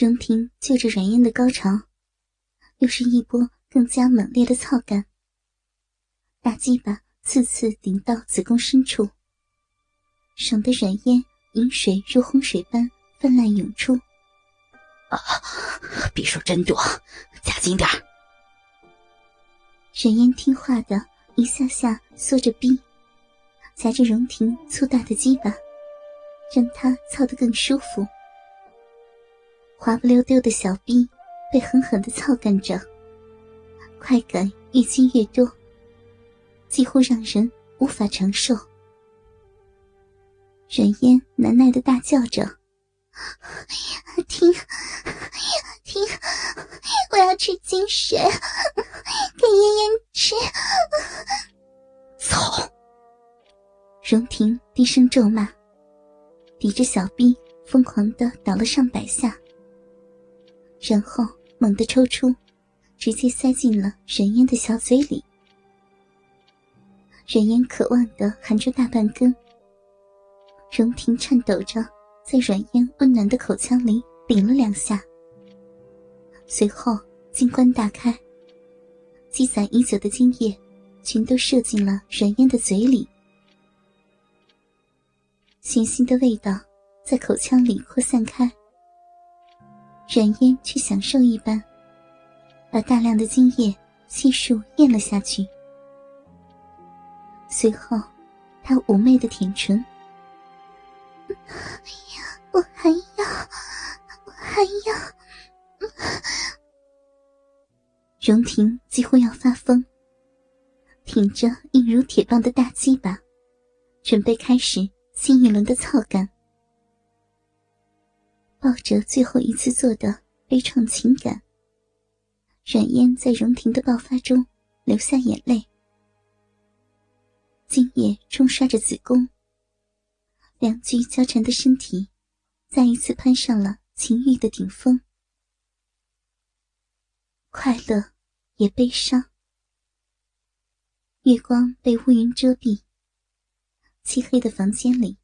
荣婷就着软烟的高潮，又是一波更加猛烈的操感。大鸡巴次次顶到子宫深处，省得软烟饮水如洪水般泛滥涌出。啊，匕首真多，加紧点儿。软烟听话的一下下缩着逼，夹着荣婷粗大的鸡巴，让她操得更舒服。滑不溜丢的小臂被狠狠的操干着，快感越积越多，几乎让人无法承受。软烟难耐的大叫着：“停，停！我要吃金水，给妍妍吃！”操！荣婷低声咒骂，抵着小臂疯狂的倒了上百下。然后猛地抽出，直接塞进了冉烟的小嘴里。冉烟渴望的含着大半根。荣婷颤抖着在冉烟温暖的口腔里顶了两下，随后金冠大开，积攒已久的精液全都射进了冉烟的嘴里，咸腥的味道在口腔里扩散开。冉烟去享受一般，把大量的精液悉数咽了下去。随后，他妩媚的舔唇：“ 我还要，我还要。”荣婷几乎要发疯，挺着硬如铁棒的大鸡巴，准备开始新一轮的操干。抱着最后一次做的悲怆情感，软烟在荣婷的爆发中流下眼泪，精液冲刷着子宫，两具交缠的身体再一次攀上了情欲的顶峰，快乐也悲伤。月光被乌云遮蔽，漆黑的房间里，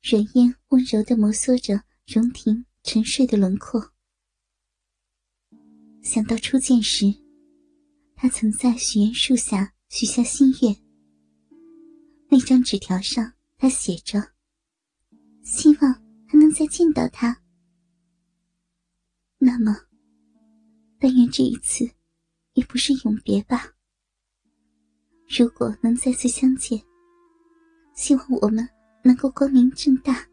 软烟温柔的摩挲着。荣婷沉睡的轮廓，想到初见时，他曾在许愿树下许下心愿。那张纸条上，他写着：“希望还能再见到他。”那么，但愿这一次，也不是永别吧。如果能再次相见，希望我们能够光明正大。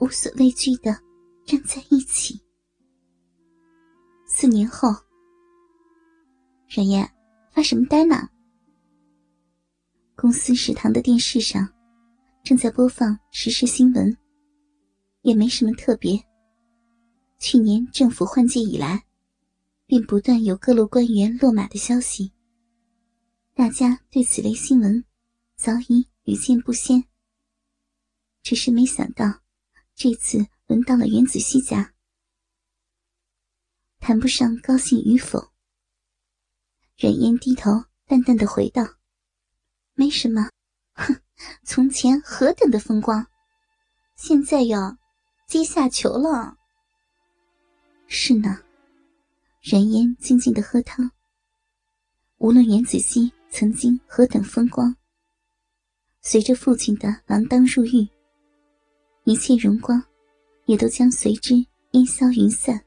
无所畏惧的站在一起。四年后，冉嫣发什么呆呢？公司食堂的电视上正在播放时事新闻，也没什么特别。去年政府换届以来，便不断有各路官员落马的消息。大家对此类新闻早已屡见不鲜，只是没想到。这次轮到了袁子熙家，谈不上高兴与否。冉嫣低头淡淡的回道：“没什么，哼，从前何等的风光，现在要阶下囚了。”是呢，冉嫣静静的喝汤。无论袁子熙曾经何等风光，随着父亲的锒铛入狱。一切荣光，也都将随之烟消云散。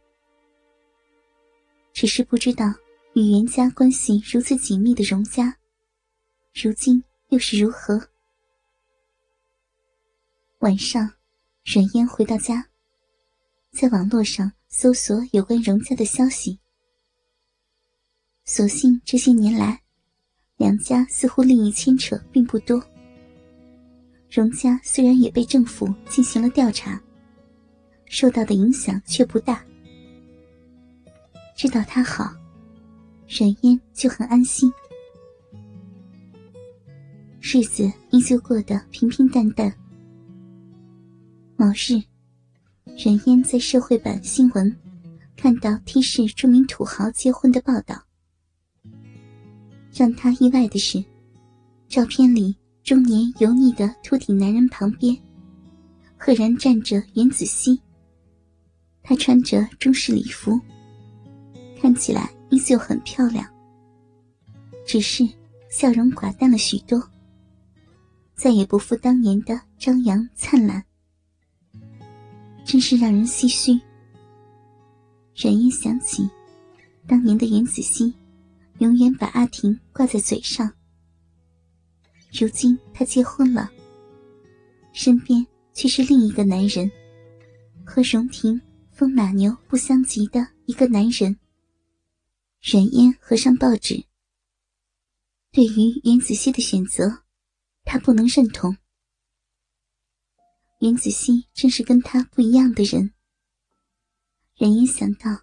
只是不知道，与袁家关系如此紧密的荣家，如今又是如何？晚上，阮嫣回到家，在网络上搜索有关荣家的消息。所幸这些年来，两家似乎利益牵扯并不多。荣家虽然也被政府进行了调查，受到的影响却不大。知道他好，冉嫣就很安心。日子依旧过得平平淡淡。某日，冉嫣在社会版新闻看到 T 市著名土豪结婚的报道，让他意外的是，照片里。中年油腻的秃顶男人旁边，赫然站着袁子熙。她穿着中式礼服，看起来依旧很漂亮，只是笑容寡淡了许多，再也不复当年的张扬灿烂，真是让人唏嘘。冉嫣想起，当年的袁子熙，永远把阿婷挂在嘴上。如今他结婚了，身边却是另一个男人，和荣婷风马牛不相及的一个男人。冉嫣合上报纸，对于袁子熙的选择，他不能认同。袁子熙正是跟他不一样的人。冉嫣想到，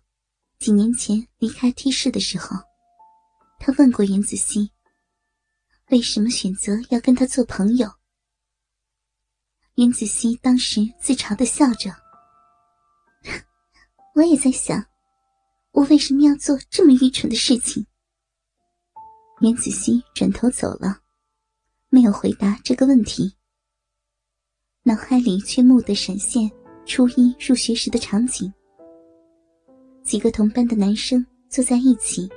几年前离开 T 市的时候，他问过袁子熙。为什么选择要跟他做朋友？袁子熙当时自嘲的笑着。我也在想，我为什么要做这么愚蠢的事情？袁子熙转头走了，没有回答这个问题。脑海里却蓦地闪现初一入学时的场景：几个同班的男生坐在一起，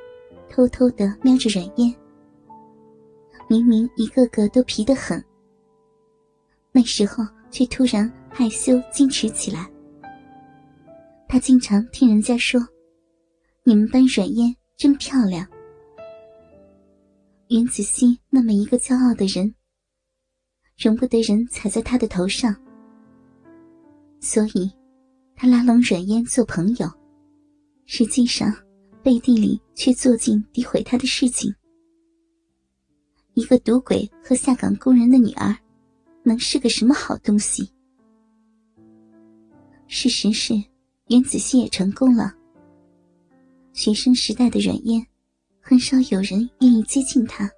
偷偷的瞄着阮嫣。明明一个个都皮得很，那时候却突然害羞矜持起来。他经常听人家说：“你们班阮嫣真漂亮。”袁子熙那么一个骄傲的人，容不得人踩在他的头上，所以，他拉拢阮嫣做朋友，实际上背地里却做尽诋毁他的事情。一个赌鬼和下岗工人的女儿，能是个什么好东西？事实是，袁子熙也成功了。学生时代的阮嫣，很少有人愿意接近他，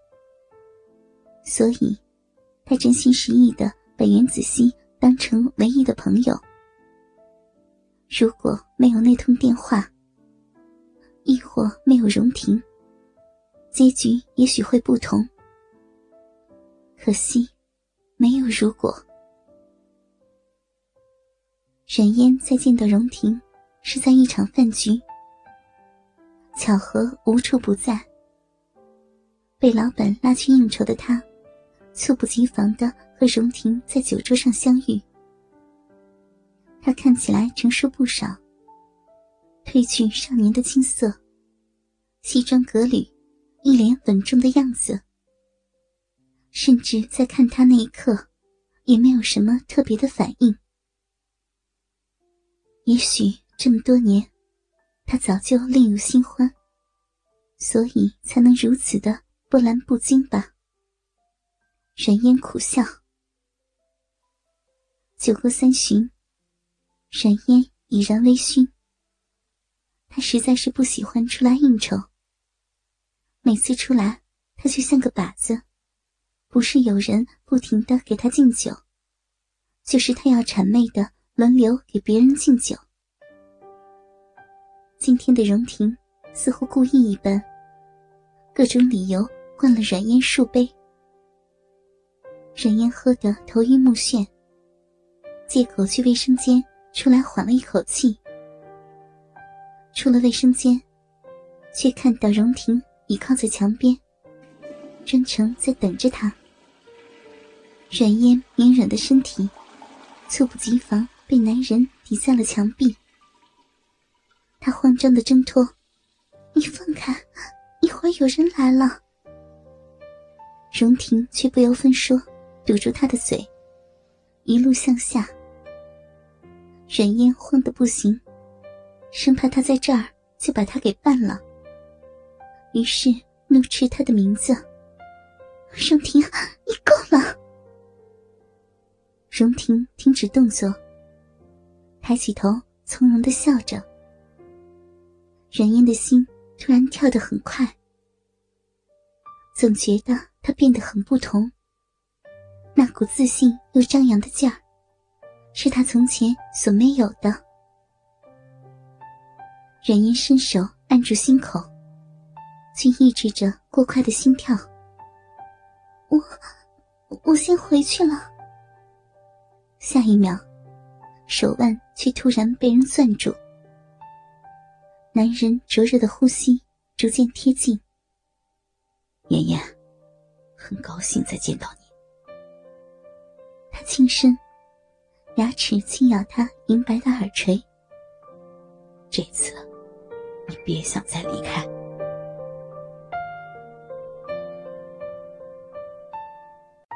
所以，他真心实意的把袁子熙当成唯一的朋友。如果没有那通电话，亦或没有荣婷，结局也许会不同。可惜，没有如果。冉烟再见到荣婷，是在一场饭局。巧合无处不在。被老板拉去应酬的他，猝不及防的和荣婷在酒桌上相遇。他看起来成熟不少，褪去少年的青涩，西装革履，一脸稳重的样子。甚至在看他那一刻，也没有什么特别的反应。也许这么多年，他早就另有新欢，所以才能如此的波澜不惊吧。冉烟苦笑。酒过三巡，冉烟已然微醺。他实在是不喜欢出来应酬。每次出来，他就像个靶子。不是有人不停的给他敬酒，就是他要谄媚的轮流给别人敬酒。今天的荣婷似乎故意一般，各种理由灌了阮嫣数杯。阮嫣喝得头晕目眩，借口去卫生间出来缓了一口气。出了卫生间，却看到荣婷倚靠在墙边，专程在等着他。软烟绵软的身体，猝不及防被男人抵在了墙壁。他慌张的挣脱：“你放开，一会儿有人来了。”荣婷却不由分说，堵住他的嘴，一路向下。软烟慌得不行，生怕他在这儿就把他给办了，于是怒斥他的名字：“荣婷，你够了！”荣婷停止动作，抬起头，从容的笑着。阮嫣的心突然跳得很快，总觉得她变得很不同。那股自信又张扬的劲儿，是她从前所没有的。阮嫣伸手按住心口，却抑制着过快的心跳。我，我先回去了。下一秒，手腕却突然被人攥住，男人灼热的呼吸逐渐贴近。妍妍，很高兴再见到你。他轻声，牙齿轻咬他银白的耳垂。这次，你别想再离开。